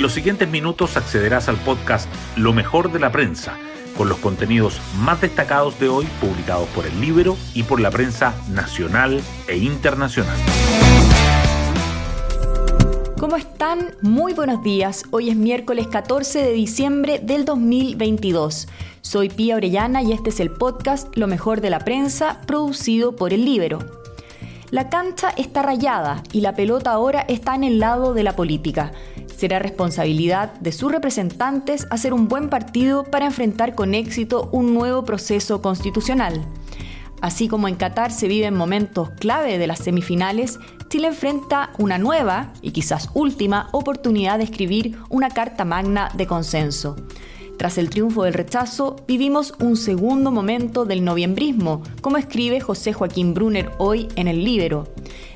En los siguientes minutos accederás al podcast Lo mejor de la prensa, con los contenidos más destacados de hoy publicados por el Libro y por la prensa nacional e internacional. ¿Cómo están? Muy buenos días. Hoy es miércoles 14 de diciembre del 2022. Soy Pía Orellana y este es el podcast Lo mejor de la prensa, producido por el Libero. La cancha está rayada y la pelota ahora está en el lado de la política. Será responsabilidad de sus representantes hacer un buen partido para enfrentar con éxito un nuevo proceso constitucional. Así como en Qatar se viven momentos clave de las semifinales, Chile enfrenta una nueva y quizás última oportunidad de escribir una carta magna de consenso. Tras el triunfo del rechazo, vivimos un segundo momento del noviembrismo, como escribe José Joaquín Brunner hoy en el Libero.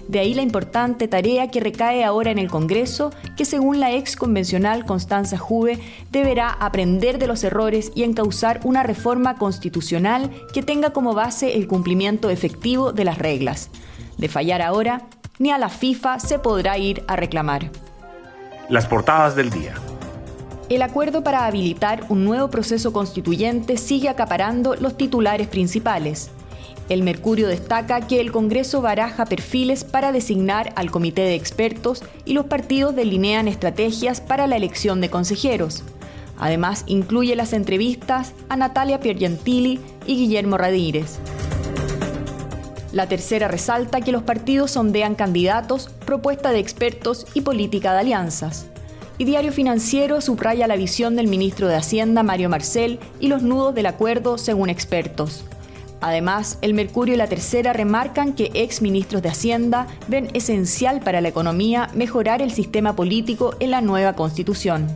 De ahí la importante tarea que recae ahora en el Congreso, que según la ex convencional Constanza Juve, deberá aprender de los errores y encauzar una reforma constitucional que tenga como base el cumplimiento efectivo de las reglas. De fallar ahora, ni a la FIFA se podrá ir a reclamar. Las portadas del día. El acuerdo para habilitar un nuevo proceso constituyente sigue acaparando los titulares principales. El Mercurio destaca que el Congreso baraja perfiles para designar al comité de expertos y los partidos delinean estrategias para la elección de consejeros. Además, incluye las entrevistas a Natalia Piergentili y Guillermo Radírez. La tercera resalta que los partidos sondean candidatos, propuesta de expertos y política de alianzas. Y Diario Financiero subraya la visión del ministro de Hacienda, Mario Marcel, y los nudos del acuerdo según expertos. Además, el Mercurio y la Tercera remarcan que ex ministros de Hacienda ven esencial para la economía mejorar el sistema político en la nueva constitución.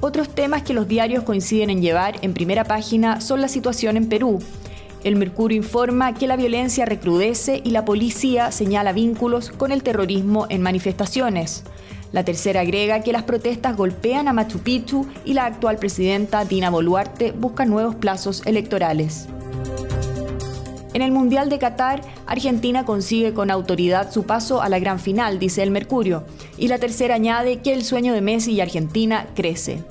Otros temas que los diarios coinciden en llevar en primera página son la situación en Perú, el Mercurio informa que la violencia recrudece y la policía señala vínculos con el terrorismo en manifestaciones. La tercera agrega que las protestas golpean a Machu Picchu y la actual presidenta Dina Boluarte busca nuevos plazos electorales. En el Mundial de Qatar, Argentina consigue con autoridad su paso a la gran final, dice el Mercurio, y la tercera añade que el sueño de Messi y Argentina crece.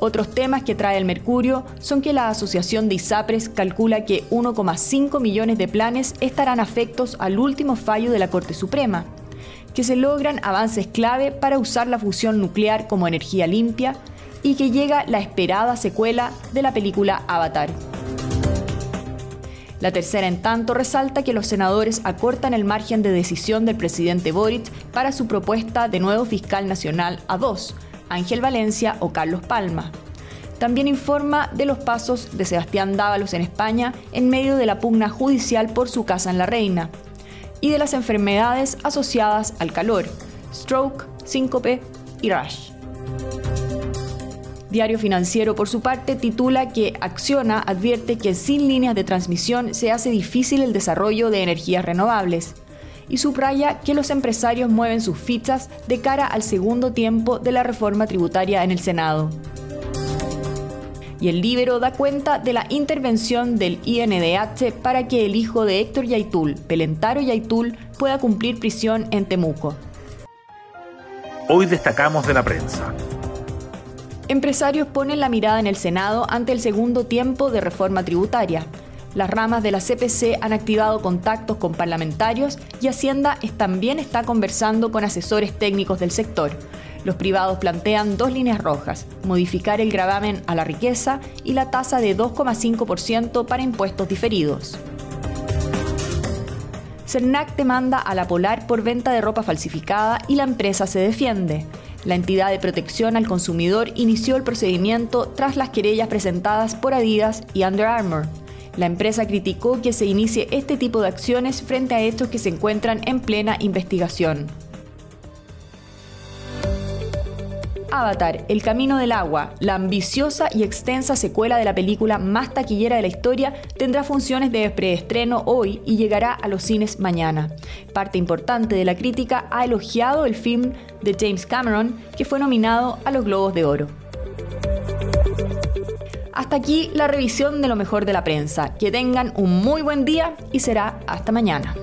Otros temas que trae el Mercurio son que la Asociación de ISAPRES calcula que 1,5 millones de planes estarán afectos al último fallo de la Corte Suprema, que se logran avances clave para usar la fusión nuclear como energía limpia y que llega la esperada secuela de la película Avatar. La tercera, en tanto, resalta que los senadores acortan el margen de decisión del presidente Boric para su propuesta de nuevo fiscal nacional a dos, Ángel Valencia o Carlos Palma. También informa de los pasos de Sebastián Dávalos en España en medio de la pugna judicial por su casa en La Reina y de las enfermedades asociadas al calor, stroke, síncope y rash. Diario Financiero, por su parte, titula que Acciona advierte que sin líneas de transmisión se hace difícil el desarrollo de energías renovables y subraya que los empresarios mueven sus fichas de cara al segundo tiempo de la reforma tributaria en el Senado. Y el Libero da cuenta de la intervención del INDH para que el hijo de Héctor Yaitul, Pelentaro Yaitul, pueda cumplir prisión en Temuco. Hoy destacamos de la prensa. Empresarios ponen la mirada en el Senado ante el segundo tiempo de reforma tributaria. Las ramas de la CPC han activado contactos con parlamentarios y Hacienda también está conversando con asesores técnicos del sector. Los privados plantean dos líneas rojas, modificar el gravamen a la riqueza y la tasa de 2,5% para impuestos diferidos. CERNAC demanda a la Polar por venta de ropa falsificada y la empresa se defiende. La entidad de protección al consumidor inició el procedimiento tras las querellas presentadas por Adidas y Under Armour. La empresa criticó que se inicie este tipo de acciones frente a hechos que se encuentran en plena investigación. Avatar, El Camino del Agua, la ambiciosa y extensa secuela de la película más taquillera de la historia, tendrá funciones de preestreno hoy y llegará a los cines mañana. Parte importante de la crítica ha elogiado el film de James Cameron, que fue nominado a los Globos de Oro. Hasta aquí la revisión de lo mejor de la prensa. Que tengan un muy buen día y será hasta mañana.